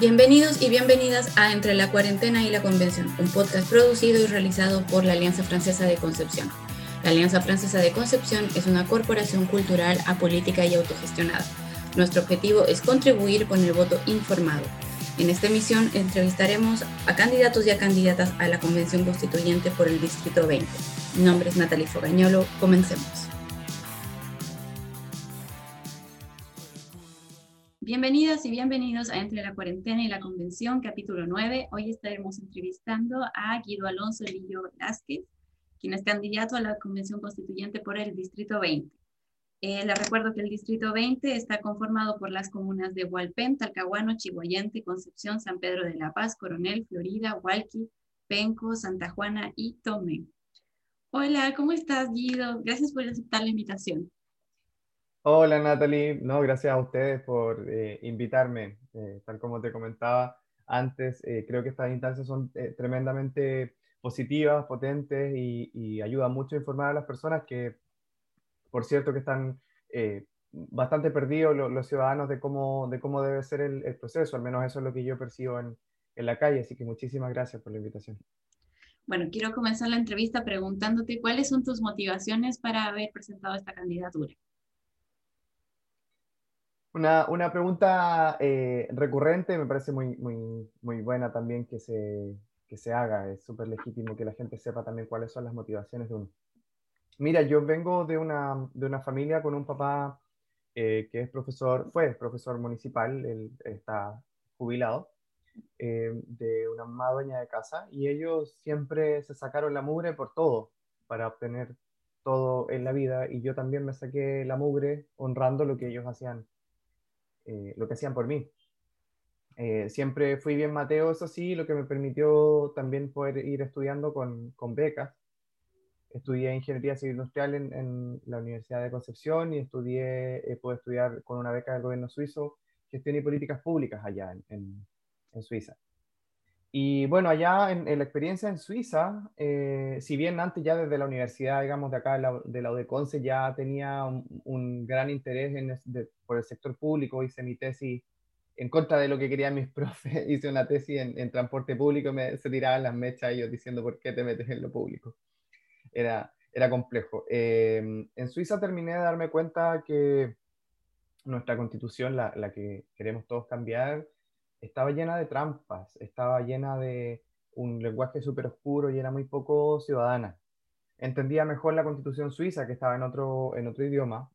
Bienvenidos y bienvenidas a Entre la Cuarentena y la Convención, un podcast producido y realizado por la Alianza Francesa de Concepción. La Alianza Francesa de Concepción es una corporación cultural apolítica y autogestionada. Nuestro objetivo es contribuir con el voto informado. En esta emisión entrevistaremos a candidatos y a candidatas a la Convención Constituyente por el Distrito 20. Mi nombre es Natalie Fogañolo. Comencemos. Bienvenidas y bienvenidos a Entre la Cuarentena y la Convención, capítulo 9. Hoy estaremos entrevistando a Guido Alonso Lillo Velázquez, quien es candidato a la Convención Constituyente por el Distrito 20. Eh, les recuerdo que el Distrito 20 está conformado por las comunas de Hualpén, Talcahuano, Chihuayante, Concepción, San Pedro de la Paz, Coronel, Florida, Hualqui, Penco, Santa Juana y Tomé. Hola, ¿cómo estás, Guido? Gracias por aceptar la invitación. Hola Natalie, no, gracias a ustedes por eh, invitarme. Eh, tal como te comentaba antes, eh, creo que estas instancias son tremendamente positivas, potentes y, y, ayudan mucho a informar a las personas que, por cierto, que están bastante perdidos los, ciudadanos de cómo, de cómo debe ser el, el, proceso, al menos eso es lo que yo percibo en, en la calle, así que muchísimas gracias por la invitación. Bueno, quiero comenzar la entrevista preguntándote cuáles son tus motivaciones para haber presentado esta candidatura. Una, una pregunta eh, recurrente, me parece muy, muy, muy buena también que se, que se haga. Es súper legítimo que la gente sepa también cuáles son las motivaciones de uno. Mira, yo vengo de una, de una familia con un papá eh, que es profesor, fue profesor municipal, él está jubilado, eh, de una mamá de casa, y ellos siempre se sacaron la mugre por todo, para obtener todo en la vida, y yo también me saqué la mugre honrando lo que ellos hacían eh, lo que hacían por mí. Eh, siempre fui bien Mateo, eso sí, lo que me permitió también poder ir estudiando con, con becas. Estudié Ingeniería Civil Industrial en, la Universidad de Concepción y estudié, eh, pude estudiar con una beca del gobierno suizo Gestión y Políticas Públicas allá en, en Suiza. Y bueno, allá en, la experiencia en Suiza, eh, si bien antes ya desde la universidad, digamos, de acá de la, UDECONCE ya tenía un, gran interés en, por el sector público, hice mi tesis en contra de lo que querían mis profes, hice una tesis en, transporte público, me, se tiraban las mechas ellos diciendo por qué te metes en lo público. Era, era complejo. Eh, en Suiza terminé de darme cuenta que nuestra constitución, la, la que queremos todos cambiar, estaba llena de trampas, estaba llena de un lenguaje súper oscuro y era muy poco ciudadana. Entendía mejor la constitución suiza, que estaba en otro, en otro idioma,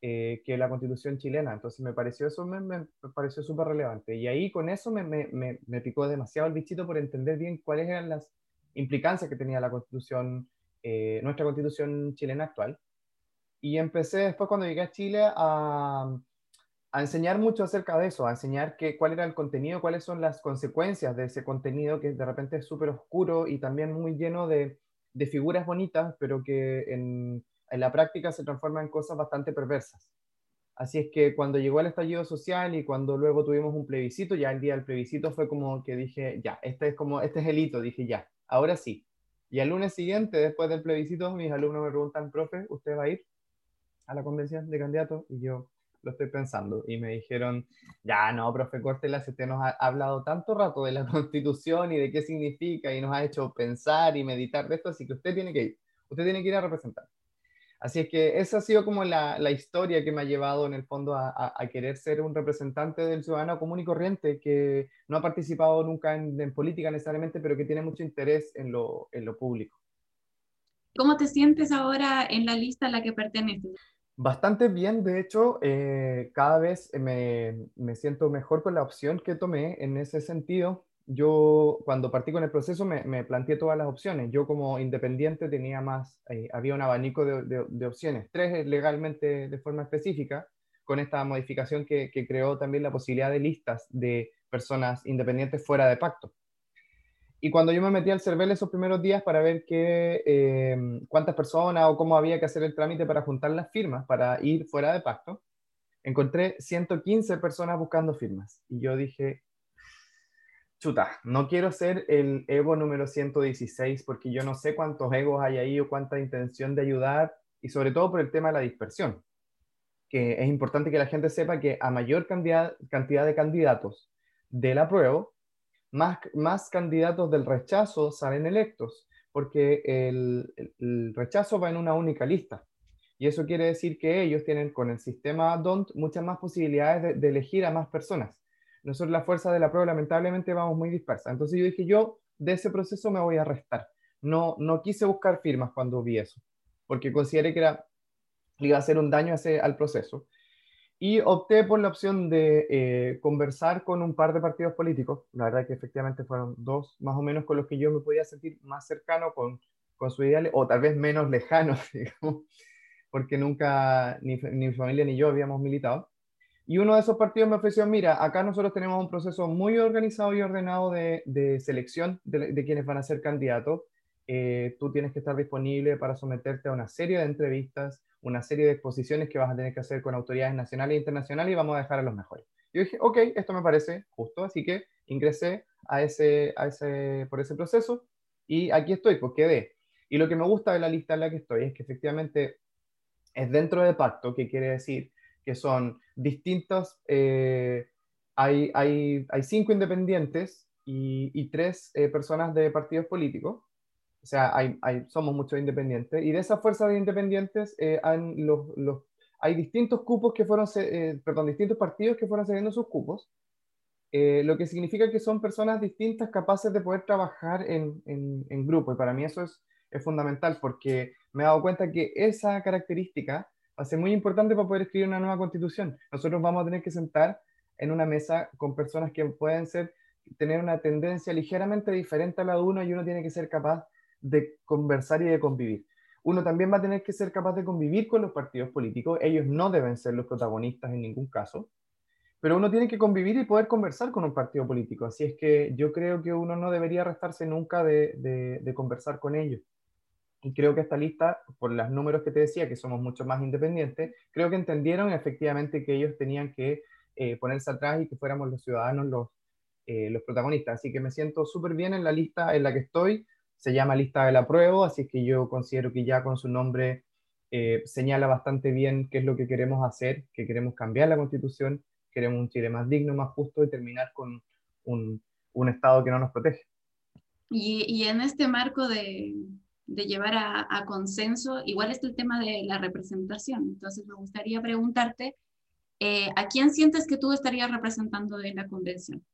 eh, que la constitución chilena. Entonces me pareció eso, me, pareció súper relevante. Y ahí con eso me, me, me, picó demasiado el bichito por entender bien cuáles eran las implicancias que tenía la constitución, eh, nuestra constitución chilena actual. Y empecé después cuando llegué a Chile a, a enseñar mucho acerca de eso, a enseñar que, cuál era el contenido, cuáles son las consecuencias de ese contenido que de repente es súper oscuro y también muy lleno de, de figuras bonitas, pero que en, en, la práctica se transforma en cosas bastante perversas. Así es que cuando llegó el estallido social y cuando luego tuvimos un plebiscito, ya el día del plebiscito fue como que dije, ya, este es como, este es el hito, dije, ya, ahora sí. Y el lunes siguiente, después del plebiscito, mis alumnos me preguntan, profe, ¿usted va a ir a la convención de candidatos? Y yo, lo estoy pensando. Y me dijeron, ya no, profe Cortela, usted nos ha hablado tanto rato de la constitución y de qué significa y nos ha hecho pensar y meditar de esto, así que usted tiene que ir, usted tiene que ir a representar. Así es que esa ha sido como la, la historia que me ha llevado en el fondo a, a, querer ser un representante del ciudadano común y corriente que no ha participado nunca en, en política necesariamente, pero que tiene mucho interés en lo, en lo público. ¿Cómo te sientes ahora en la lista a la que perteneces? Bastante bien, de hecho, eh, cada vez me, me, siento mejor con la opción que tomé en ese sentido. Yo cuando partí con el proceso me, me planteé todas las opciones. Yo como independiente tenía más, eh, había un abanico de, de, opciones, tres legalmente de forma específica, con esta modificación que, que creó también la posibilidad de listas de personas independientes fuera de pacto. Y cuando yo me metí al CERVEL esos primeros días para ver qué, eh, cuántas personas o cómo había que hacer el trámite para juntar las firmas, para ir fuera de pacto, encontré 115 personas buscando firmas. Y yo dije, chuta, no quiero ser el ego número 116 porque yo no sé cuántos egos hay ahí o cuánta intención de ayudar y sobre todo por el tema de la dispersión, que es importante que la gente sepa que a mayor cantidad, cantidad de candidatos, del apruebo, más, más candidatos del rechazo salen electos, porque el, rechazo va en una única lista. Y eso quiere decir que ellos tienen con el sistema DONT muchas más posibilidades de, elegir a más personas. Nosotros la fuerza de la prueba lamentablemente vamos muy dispersa. Entonces yo dije, yo de ese proceso me voy a restar. No, no quise buscar firmas cuando vi eso, porque consideré que era, iba a hacer un daño ese, al proceso. Y opté por la opción de eh, conversar con un par de partidos políticos. La verdad que efectivamente fueron dos más o menos con los que yo me podía sentir más cercano con, con sus ideales, o tal vez menos lejanos, digamos, porque nunca ni, ni mi familia ni yo habíamos militado. Y uno de esos partidos me ofreció, mira, acá nosotros tenemos un proceso muy organizado y ordenado de, de selección de, quienes van a ser candidatos. Eh, tú tienes que estar disponible para someterte a una serie de entrevistas, una serie de exposiciones que vas a tener que hacer con autoridades nacionales e internacionales y vamos a dejar a los mejores. Yo dije, ok, esto me parece justo, así que ingresé a ese, a ese, por ese proceso y aquí estoy, pues quedé. Y lo que me gusta de la lista en la que estoy es que efectivamente es dentro de pacto, que quiere decir que son distintos, eh, hay, hay, hay, cinco independientes y, y tres eh, personas de partidos políticos, o sea, hay, somos muchos independientes, y de esa fuerza de independientes eh, los, los, hay distintos cupos que fueron, eh, perdón, distintos partidos que fueron cediendo sus cupos, eh, lo que significa que son personas distintas capaces de poder trabajar en, en, en grupo, y para mí eso es, es, fundamental, porque me he dado cuenta que esa característica va a ser muy importante para poder escribir una nueva constitución. Nosotros vamos a tener que sentar en una mesa con personas que pueden ser, tener una tendencia ligeramente diferente a la de uno y uno tiene que ser capaz de conversar y de convivir. Uno también va a tener que ser capaz de convivir con los partidos políticos. Ellos no deben ser los protagonistas en ningún caso. Pero uno tiene que convivir y poder conversar con un partido político. Así es que yo creo que uno no debería restarse nunca de, de, conversar con ellos. Y creo que esta lista, por los números que te decía, que somos mucho más independientes, creo que entendieron efectivamente que ellos tenían que eh, ponerse atrás y que fuéramos los ciudadanos los, eh, los protagonistas. Así que me siento súper bien en la lista en la que estoy se llama lista de la prueba, así que yo considero que ya con su nombre eh, señala bastante bien qué es lo que queremos hacer, que queremos cambiar la constitución, queremos un Chile más digno, más justo y terminar con un, un Estado que no nos protege. Y, y en este marco de, de llevar a, a, consenso, igual está el tema de la representación. Entonces me gustaría preguntarte, eh, ¿a quién sientes que tú estarías representando en la convención?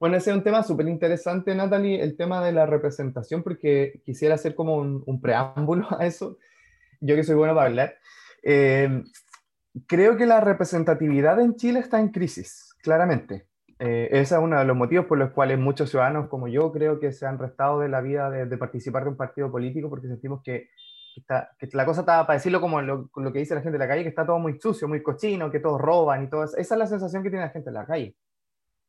Bueno, ese es un tema súper interesante, Natalie, el tema de la representación, porque quisiera hacer como un, preámbulo a eso. Yo que soy bueno para hablar. Eh, creo que la representatividad en Chile está en crisis, claramente. Eh, ese es uno de los motivos por los cuales muchos ciudadanos como yo creo que se han restado de la vida de, participar de un partido político porque sentimos que, que la cosa está, para decirlo como lo, lo, que dice la gente de la calle, que está todo muy sucio, muy cochino, que todos roban y todo eso. Esa es la sensación que tiene la gente en la calle.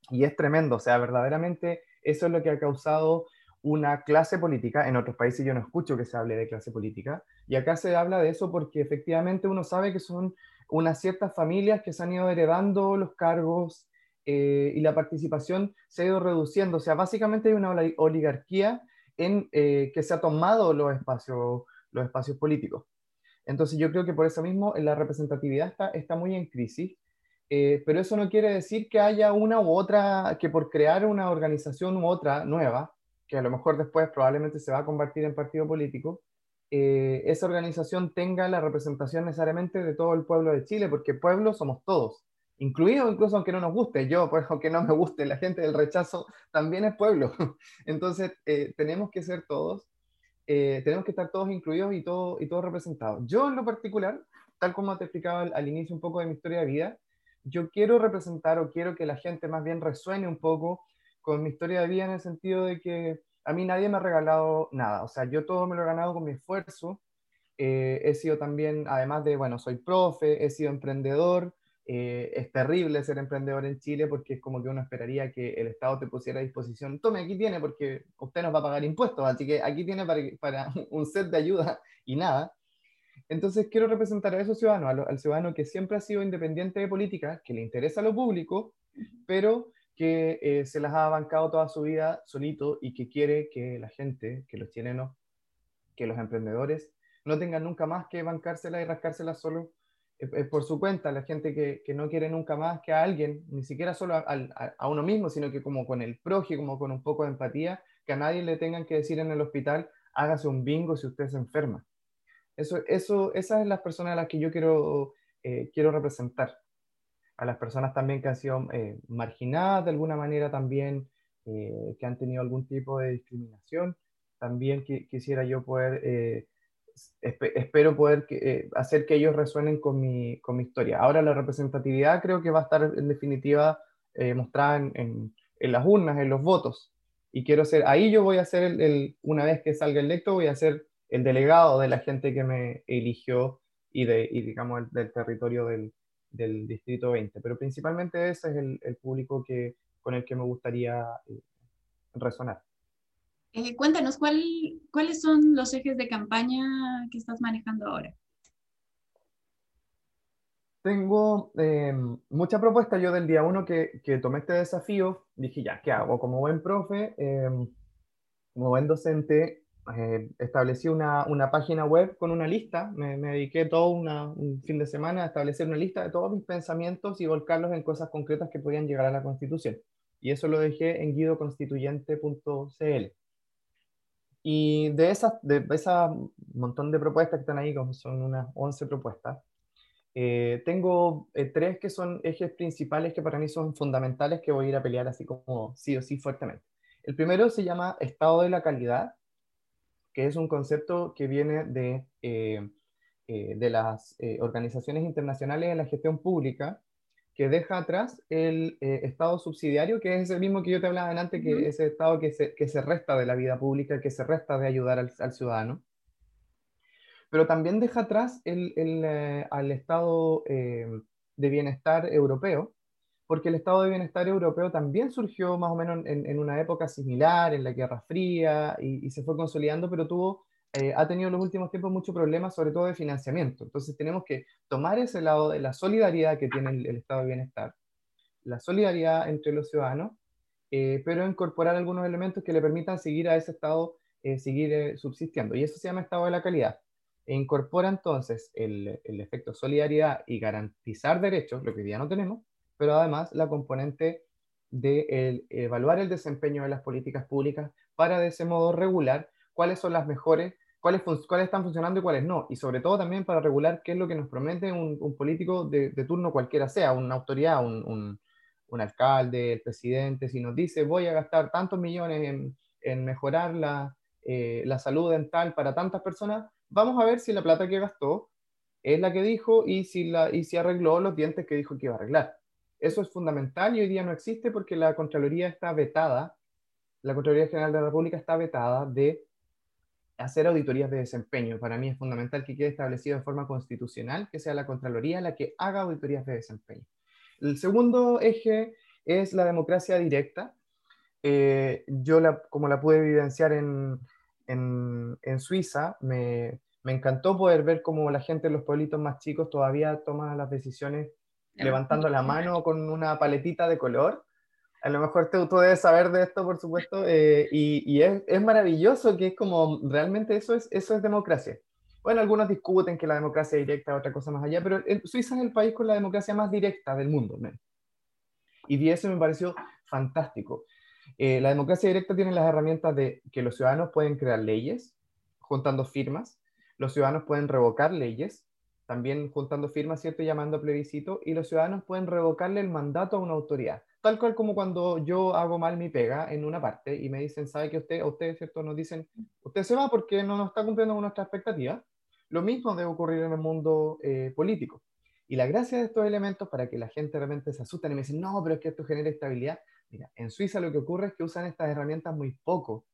Y es tremendo, o sea, verdaderamente eso es lo que ha causado una clase política. En otros países yo no escucho que se hable de clase política. Y acá se habla de eso porque efectivamente uno sabe que son unas ciertas familias que se han ido heredando los cargos eh, y la participación se ha ido reduciendo. O sea, básicamente hay una oligarquía en eh, que se ha tomado los espacios, los espacios políticos. Entonces yo creo que por eso mismo la representatividad está, está muy en crisis eh, pero eso no quiere decir que haya una u otra, que por crear una organización u otra nueva, que a lo mejor después probablemente se va a convertir en partido político, eh, esa organización tenga la representación necesariamente de todo el pueblo de Chile, porque pueblo somos todos, incluido incluso aunque no nos guste, yo, pues aunque no me guste, la gente del rechazo también es pueblo. Entonces, eh, tenemos que ser todos, tenemos que estar todos incluidos y, todo, y todos representados. Yo en lo particular, tal como te explicaba al, al inicio un poco de mi historia de vida, yo quiero representar o quiero que la gente más bien resuene un poco con mi historia de vida en el sentido de que a mí nadie me ha regalado nada, o sea, yo todo me lo he ganado con mi esfuerzo, eh, he sido también, además de, bueno, soy profe, he sido emprendedor, eh, es terrible ser emprendedor en Chile porque es como que uno esperaría que el Estado te pusiera a disposición, tome, aquí tiene porque usted nos va a pagar impuestos, así que aquí tiene para, para un set de ayuda y nada. Entonces quiero representar a esos ciudadanos, al, ciudadano que siempre ha sido independiente de política, que le interesa lo público, pero que eh, se las ha bancado toda su vida solito y que quiere que la gente, que los chilenos, que los emprendedores, no tengan nunca más que bancársela y rascársela solo por su cuenta, la gente que, que, no quiere nunca más que a alguien, ni siquiera solo a, a, uno mismo, sino que como con el prójimo, como con un poco de empatía, que a nadie le tengan que decir en el hospital, hágase un bingo si usted se enferma. Eso, eso, esas son las personas a las que yo quiero, eh, quiero representar. A las personas también que han sido eh, marginadas de alguna manera también, eh, que han tenido algún tipo de discriminación. También quisiera yo poder, espero poder hacer que ellos resuenen con mi, con mi, historia. Ahora la representatividad creo que va a estar en definitiva mostrada en, en, las urnas, en los votos. Y quiero ser, ahí yo voy a ser, el, el, una vez que salga electo, voy a ser el delegado de la gente que me eligió y, de, y digamos, del territorio del, del, Distrito 20. Pero principalmente ese es el, el público que, con el que me gustaría eh, resonar. Eh, cuéntanos, ¿cuál, ¿cuáles son los ejes de campaña que estás manejando ahora? Tengo eh, mucha propuesta. Yo del día uno que, que, tomé este desafío, dije, ya, ¿qué hago? Como buen profe, como buen docente, eh, establecí una, una, página web con una lista, me, dediqué todo un fin de semana a establecer una lista de todos mis pensamientos y volcarlos en cosas concretas que podían llegar a la Constitución. Y eso lo dejé en guidoconstituyente.cl. Y de esas, de esa montón de propuestas que están ahí, como son unas 11 propuestas, eh, tengo eh, tres que son ejes principales que para mí son fundamentales que voy a ir a pelear así como sí o sí fuertemente. El primero se llama estado de la calidad que es un concepto que viene de, eh, eh, de las eh, organizaciones internacionales de la gestión pública, que deja atrás el Estado subsidiario, que es el mismo que yo te hablaba antes, que es el Estado que se, que se resta de la vida pública, que se resta de ayudar al, al ciudadano. Pero también deja atrás el, el, al Estado de bienestar europeo, porque el estado de bienestar europeo también surgió más o menos en, una época similar, en la Guerra Fría, y, se fue consolidando, pero tuvo, eh, ha tenido en los últimos tiempos muchos problemas, sobre todo de financiamiento. Entonces tenemos que tomar ese lado de la solidaridad que tiene el, estado de bienestar, la solidaridad entre los ciudadanos, eh, pero incorporar algunos elementos que le permitan seguir a ese estado, eh, seguir subsistiendo. Y eso se llama estado de la calidad. E incorpora entonces el, el efecto solidaridad y garantizar derechos, lo que hoy día no tenemos, pero además la componente de evaluar el desempeño de las políticas públicas para de ese modo regular cuáles son las mejores, cuáles, cuáles están funcionando y cuáles no. Y sobre todo también para regular qué es lo que nos promete un, político de, turno cualquiera sea, una autoridad, un, alcalde, el presidente, si nos dice voy a gastar tantos millones en, mejorar la, eh, la salud dental para tantas personas, vamos a ver si la plata que gastó es la que dijo y si, la, y si arregló los dientes que dijo que iba a arreglar. Eso es fundamental y hoy día no existe porque la Contraloría está vetada, la Contraloría General de la República está vetada de hacer auditorías de desempeño. Para mí es fundamental que quede establecido de forma constitucional que sea la Contraloría la que haga auditorías de desempeño. El segundo eje es la democracia directa. Eh, yo, como la pude vivenciar en, en, en Suiza, me, me, encantó poder ver cómo la gente en los pueblitos más chicos todavía toma las decisiones levantando la mano con una paletita de color. A lo mejor tú, tú debes saber de esto, por supuesto, eh, y, y es, es, maravilloso que es como, realmente eso es, eso es democracia. Bueno, algunos discuten que la democracia directa es otra cosa más allá, pero Suiza es el país con la democracia más directa del mundo. Y eso me pareció fantástico. Eh, la democracia directa tiene las herramientas de que los ciudadanos pueden crear leyes juntando firmas, los ciudadanos pueden revocar leyes, también juntando firmas, ¿cierto? Llamando a plebiscito, y los ciudadanos pueden revocarle el mandato a una autoridad. Tal cual como cuando yo hago mal mi pega en una parte y me dicen, ¿sabe que usted, a usted, ¿cierto? Nos dicen, usted se va porque no nos está cumpliendo con nuestra expectativa. Lo mismo debe ocurrir en el mundo eh, político. Y la gracia de estos elementos, para que la gente realmente se asuste y me dicen, no, pero es que esto genera estabilidad. Mira, en Suiza lo que ocurre es que usan estas herramientas muy poco,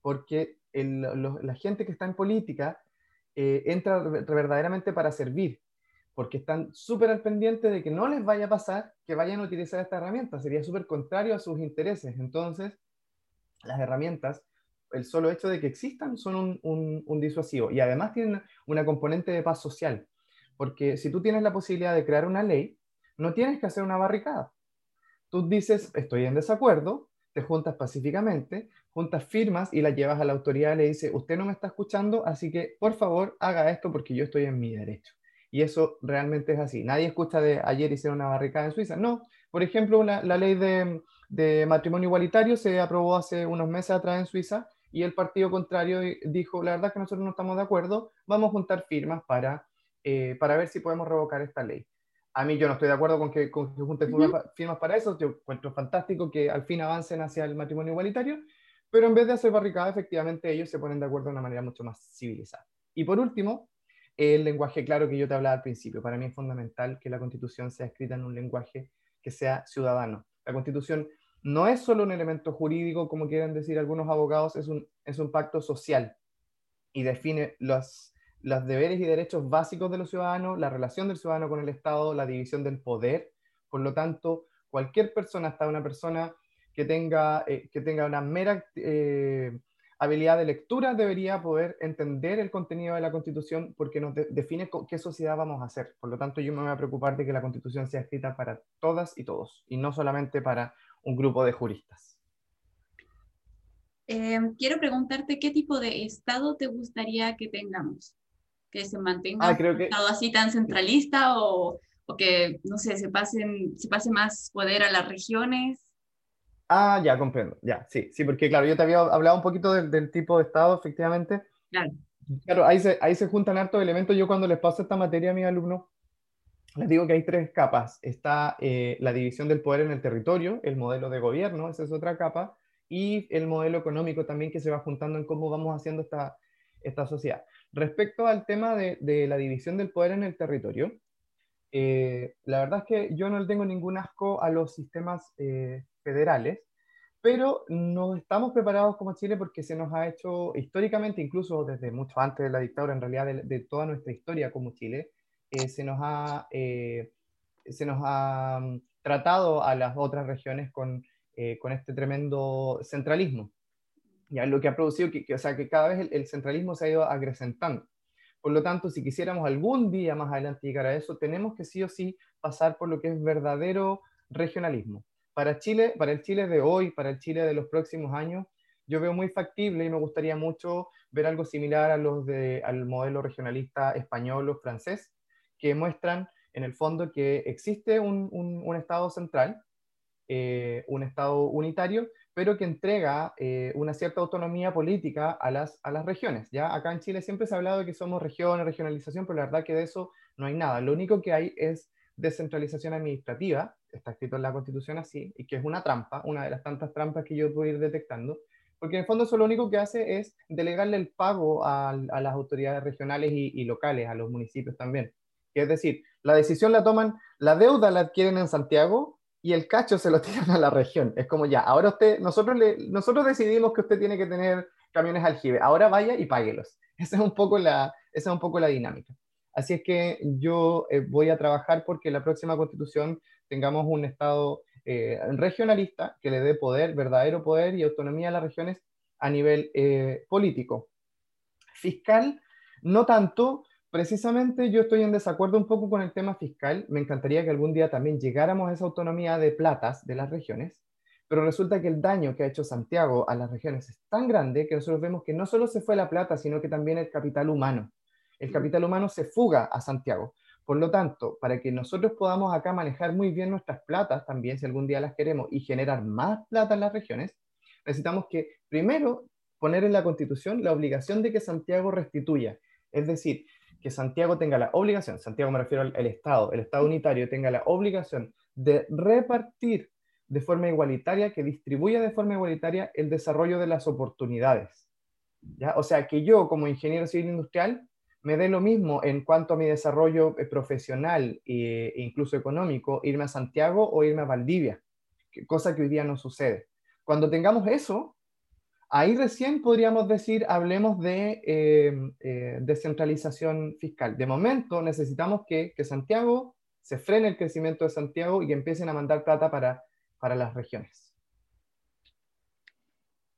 porque la gente que está en política eh, entra verdaderamente para servir, porque están súper al pendiente de que no les vaya a pasar que vayan a utilizar esta herramienta, sería súper contrario a sus intereses. Entonces, las herramientas, el solo hecho de que existan son un, un disuasivo y además tienen una componente de paz social, porque si tú tienes la posibilidad de crear una ley, no tienes que hacer una barricada. Tú dices, estoy en desacuerdo, te juntas pacíficamente, juntas firmas y las llevas a la autoridad y le dices, usted no me está escuchando, así que por favor haga esto porque yo estoy en mi derecho. Y eso realmente es así. Nadie escucha de ayer hicieron una barricada en Suiza. No. Por ejemplo, la, ley de, de, matrimonio igualitario se aprobó hace unos meses atrás en Suiza y el partido contrario dijo, la verdad es que nosotros no estamos de acuerdo, vamos a juntar firmas para, eh, para ver si podemos revocar esta ley. A mí yo no estoy de acuerdo con que, con que junten firmas para eso, yo encuentro fantástico que al fin avancen hacia el matrimonio igualitario, pero en vez de hacer barricada, efectivamente ellos se ponen de acuerdo de una manera mucho más civilizada. Y por último, el lenguaje claro que yo te hablaba al principio. Para mí es fundamental que la constitución sea escrita en un lenguaje que sea ciudadano. La constitución no es solo un elemento jurídico, como quieren decir algunos abogados, es un, es un pacto social y define los, los deberes y derechos básicos de los ciudadanos, la relación del ciudadano con el Estado, la división del poder. Por lo tanto, cualquier persona, hasta una persona que tenga, eh, que tenga una mera eh, habilidad de lectura debería poder entender el contenido de la Constitución porque nos define qué sociedad vamos a hacer. Por lo tanto, yo me voy a preocupar de que la Constitución sea escrita para todas y todos y no solamente para un grupo de juristas. Eh, quiero preguntarte qué tipo de Estado te gustaría que tengamos. Que se mantenga ah, un Estado así tan centralista o, o, que, no sé, se, pasen, se pase más poder a las regiones. Ah, ya, comprendo. Ya, sí, sí, porque claro, yo te había hablado un poquito del, tipo de Estado, efectivamente. Claro. Claro, ahí se, ahí se juntan hartos elementos. Yo cuando les paso esta materia a mis alumnos, les digo que hay tres capas. Está eh, la división del poder en el territorio, el modelo de gobierno, esa es otra capa, y el modelo económico también que se va juntando en cómo vamos haciendo esta, esta sociedad. Respecto al tema de, la división del poder en el territorio, eh, la verdad es que yo no le tengo ningún asco a los sistemas eh, federales, pero no estamos preparados como Chile porque se nos ha hecho históricamente, incluso desde mucho antes de la dictadura, en realidad de, toda nuestra historia como Chile, eh, se nos ha, se nos ha mm, tratado a las otras regiones con este tremendo centralismo. Ya lo que ha producido que, o sea, que cada vez el, el, centralismo se ha ido acrecentando. Por lo tanto, si quisiéramos algún día más adelante llegar a eso, tenemos que sí o sí pasar por lo que es verdadero regionalismo para Chile, para el Chile de hoy, para el Chile de los próximos años, yo veo muy factible y me gustaría mucho ver algo similar a los de, al modelo regionalista español o francés, que muestran en el fondo que existe un, un, Estado central, eh, un Estado unitario, pero que entrega eh, una cierta autonomía política a las, a las regiones. ¿ya? Acá en Chile siempre se ha hablado de que somos regiones, regionalización, pero la verdad que de eso no hay nada. Lo único que hay es descentralización administrativa, está escrito en la Constitución así, y que es una trampa, una de las tantas trampas que yo puedo ir detectando, porque en el fondo eso lo único que hace es delegarle el pago a, las autoridades regionales y, locales, a los municipios también. Es decir, la decisión la toman, la deuda la adquieren en Santiago y el cacho se lo tiran a la región. Es como ya, ahora usted, nosotros, le, nosotros decidimos que usted tiene que tener camiones aljibe, ahora vaya y páguelos. Esa es un poco la, esa es un poco la dinámica. Así es que yo eh, voy a trabajar porque la próxima constitución tengamos un Estado eh, regionalista que le dé poder, verdadero poder y autonomía a las regiones a nivel eh, político. Fiscal, no tanto. Precisamente yo estoy en desacuerdo un poco con el tema fiscal. Me encantaría que algún día también llegáramos a esa autonomía de platas de las regiones, pero resulta que el daño que ha hecho Santiago a las regiones es tan grande que nosotros vemos que no solo se fue la plata, sino que también el capital humano. El capital humano se fuga a Santiago. Por lo tanto, para que nosotros podamos acá manejar muy bien nuestras platas también, si algún día las queremos, y generar más plata en las regiones, necesitamos que primero poner en la Constitución la obligación de que Santiago restituya. Es decir, que Santiago tenga la obligación, Santiago me refiero al, Estado, el Estado unitario tenga la obligación de repartir de forma igualitaria, que distribuya de forma igualitaria el desarrollo de las oportunidades. ¿ya? O sea, que yo como ingeniero civil industrial me dé lo mismo en cuanto a mi desarrollo eh, profesional e incluso económico, irme a Santiago o irme a Valdivia, cosa que hoy día no sucede. Cuando tengamos eso, ahí recién podríamos decir, hablemos de em, eh, descentralización fiscal. De momento necesitamos que, que, Santiago se frene el crecimiento de Santiago y empiecen a mandar plata para, para las regiones.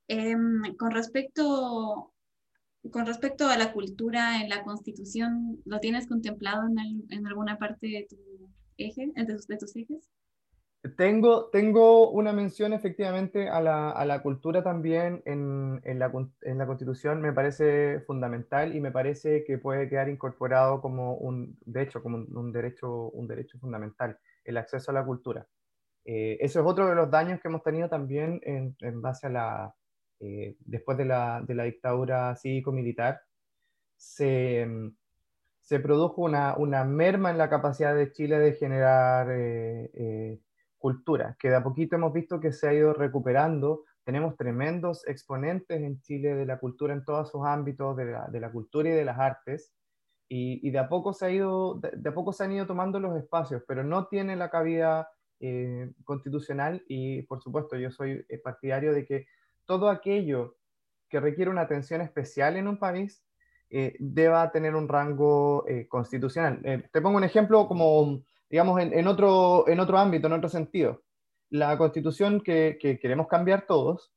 Em, con respecto con respecto a la cultura en la Constitución, ¿lo tienes contemplado en, alguna parte de tu eje, de tus, ejes? Tengo, tengo una mención efectivamente a la, a la cultura también en, en, la, en, la, Constitución, me parece fundamental y me parece que puede quedar incorporado como un, de hecho, como un, derecho, un derecho fundamental, el acceso a la cultura. Eh, eso es otro de los daños que hemos tenido también en, en base a la, eh, después de la, de la dictadura cívico-militar, se, se, produjo una, una, merma en la capacidad de Chile de generar eh, cultura, que de a poquito hemos visto que se ha ido recuperando. Tenemos tremendos exponentes en Chile de la cultura en todos sus ámbitos, de la, de la cultura y de las artes, y, y, de, a poco se ha ido, de, a poco se han ido tomando los espacios, pero no tiene la cabida eh, constitucional y por supuesto yo soy eh, partidario de que todo aquello que requiere una atención especial en un país eh, deba tener un rango constitucional. te pongo un ejemplo como digamos, en, otro, en otro ámbito, en otro sentido. La constitución que, queremos cambiar todos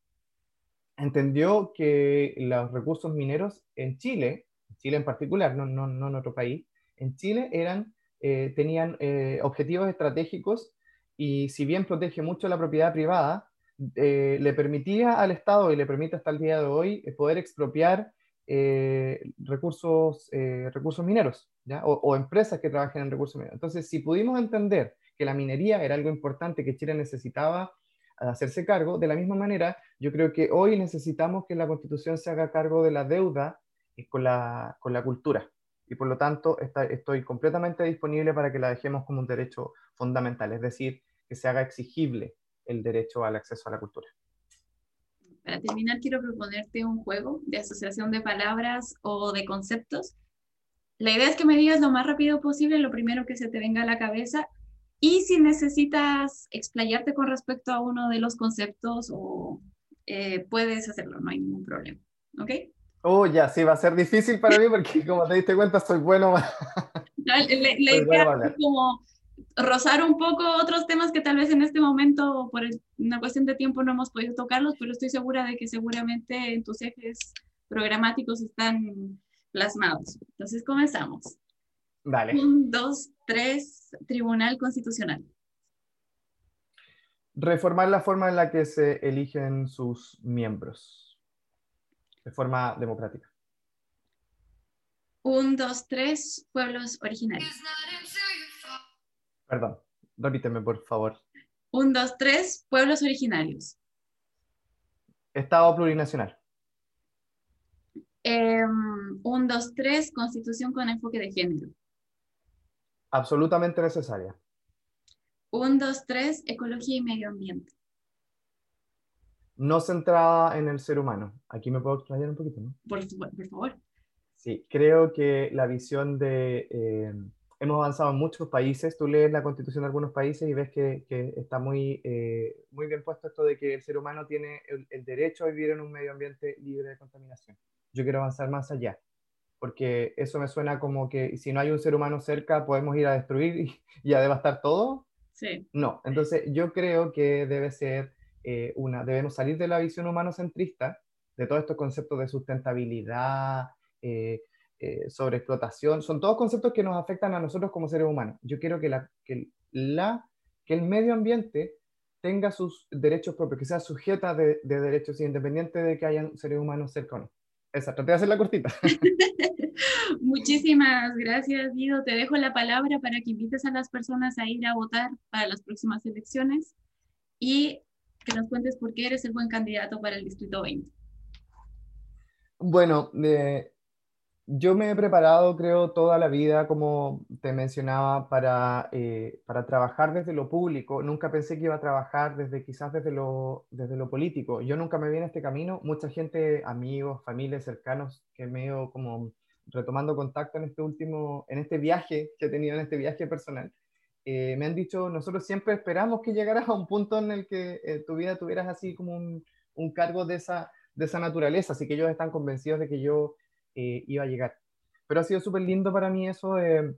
entendió que los recursos mineros en Chile, Chile en particular, no, no, no en otro país, en Chile eran, eh, tenían eh, objetivos estratégicos y si bien protege mucho la propiedad privada, eh, le permitía al Estado y le permite hasta el día de hoy poder expropiar recursos, recursos mineros. O, empresas que trabajen en recursos mineros. Entonces, si pudimos entender que la minería era algo importante que Chile necesitaba hacerse cargo, de la misma manera, yo creo que hoy necesitamos que la Constitución se haga cargo de la deuda con la, con la cultura. Y por lo tanto, estoy completamente disponible para que la dejemos como un derecho fundamental, es decir, que se haga exigible el derecho al acceso a la cultura. Para terminar, quiero proponerte un juego de asociación de palabras o de conceptos la idea es que me digas lo más rápido posible lo primero que se te venga a la cabeza y si necesitas explayarte con respecto a uno de los conceptos o eh, puedes hacerlo, no hay ningún problema. ¿Ok? Oh, ya, sí, va a ser difícil para mí porque como te diste cuenta soy bueno. la, idea es como rozar un poco otros temas que tal vez en este momento por una cuestión de tiempo no hemos podido tocarlos, pero estoy segura de que seguramente en tus ejes programáticos están plasmados. Entonces comenzamos. Vale. Un, dos, tres, Tribunal Constitucional. Reformar la forma en la que se eligen sus miembros. De forma democrática. Un, dos, tres, pueblos originarios. Perdón, repíteme por favor. Un, dos, tres, pueblos originarios. Estado plurinacional. Um, un, dos, tres, constitución con enfoque de género. Absolutamente necesaria. Un, dos, tres, ecología y medio ambiente. No centrada en el ser humano. Aquí me puedo explayar un poquito, ¿no? Por, por favor. Sí, creo que la visión de... Eh, hemos avanzado en muchos países. Tú lees la constitución de algunos países y ves que, que está muy, eh, muy bien puesto esto de que el ser humano tiene el derecho a vivir en un medio ambiente libre de contaminación yo quiero avanzar más allá, porque eso me suena como que si no hay un ser humano cerca, podemos ir a destruir y, a devastar todo. Sí. No, entonces yo creo que debe ser eh, una, debemos salir de la visión humano-centrista, de todos estos conceptos de sustentabilidad, eh, eh, sobre explotación, son todos conceptos que nos afectan a nosotros como seres humanos. Yo quiero que, la, que, la, que el medio ambiente tenga sus derechos propios, que sea sujeta de, de derechos independiente de que hayan seres humanos cerca o no. Esa, traté de hacer la cortita. Muchísimas gracias, Guido. Te dejo la palabra para que invites a las personas a ir a votar para las próximas elecciones y que nos cuentes por qué eres el buen candidato para el Distrito 20. Bueno, de yo me he preparado, creo, toda la vida, como te mencionaba, para, eh, para trabajar desde lo público. Nunca pensé que iba a trabajar desde quizás desde lo, desde lo político. Yo nunca me vi en este camino. Mucha gente, amigos, familias, cercanos, que me he ido como retomando contacto en este último, en este viaje que he tenido, en este viaje personal, eh, me han dicho, nosotros siempre esperamos que llegaras a un punto en el que eh, tu vida tuvieras así como un, un cargo de esa, de esa naturaleza. Así que ellos están convencidos de que yo eh, iba a llegar. Pero ha sido súper lindo para mí eso de,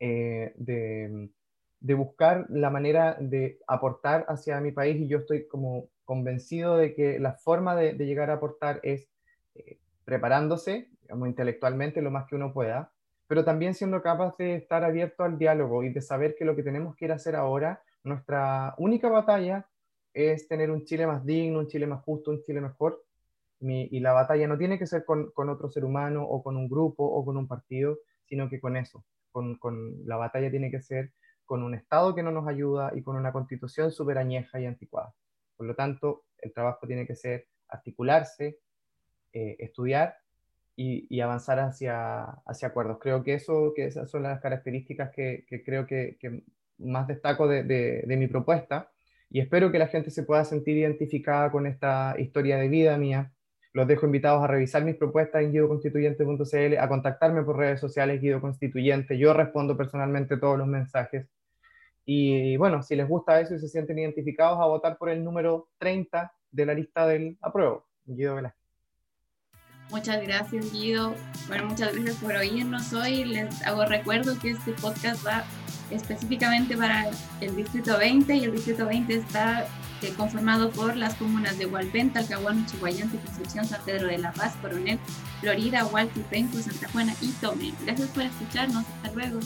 eh, de, buscar la manera de aportar hacia mi país y yo estoy como convencido de que la forma de, llegar a aportar es eh, preparándose, digamos, intelectualmente lo más que uno pueda, pero también siendo capaz de estar abierto al diálogo y de saber que lo que tenemos que ir a hacer ahora Nuestra única batalla es tener un Chile más digno, un Chile más justo, un Chile mejor. Y la batalla no tiene que ser con, con, otro ser humano o con un grupo o con un partido, sino que con eso. Con, con, la batalla tiene que ser con un Estado que no nos ayuda y con una constitución súper añeja y anticuada. Por lo tanto, el trabajo tiene que ser articularse, eh, estudiar y, avanzar hacia, hacia acuerdos. Creo que, eso, que esas son las características que, que creo que, que, más destaco de, de, mi propuesta y espero que la gente se pueda sentir identificada con esta historia de vida mía. Los dejo invitados a revisar mis propuestas en guidoconstituyente.cl, a contactarme por redes sociales Guido Constituyente. Yo respondo personalmente todos los mensajes. Y bueno, si les gusta eso y se sienten identificados, a votar por el número 30 de la lista del apruebo, Guido Velázquez. Muchas gracias, Guido. Bueno, muchas gracias por oírnos hoy. Les hago recuerdo que este podcast va específicamente para el Distrito 20 y el Distrito 20 está eh, conformado por las comunas de Hualpén, Talcahuano, Chihuayante, Concepción, San Pedro de la Paz, Coronel, Florida, Hualqui, Penco, Santa Juana y Tome. Gracias por escucharnos. Hasta luego.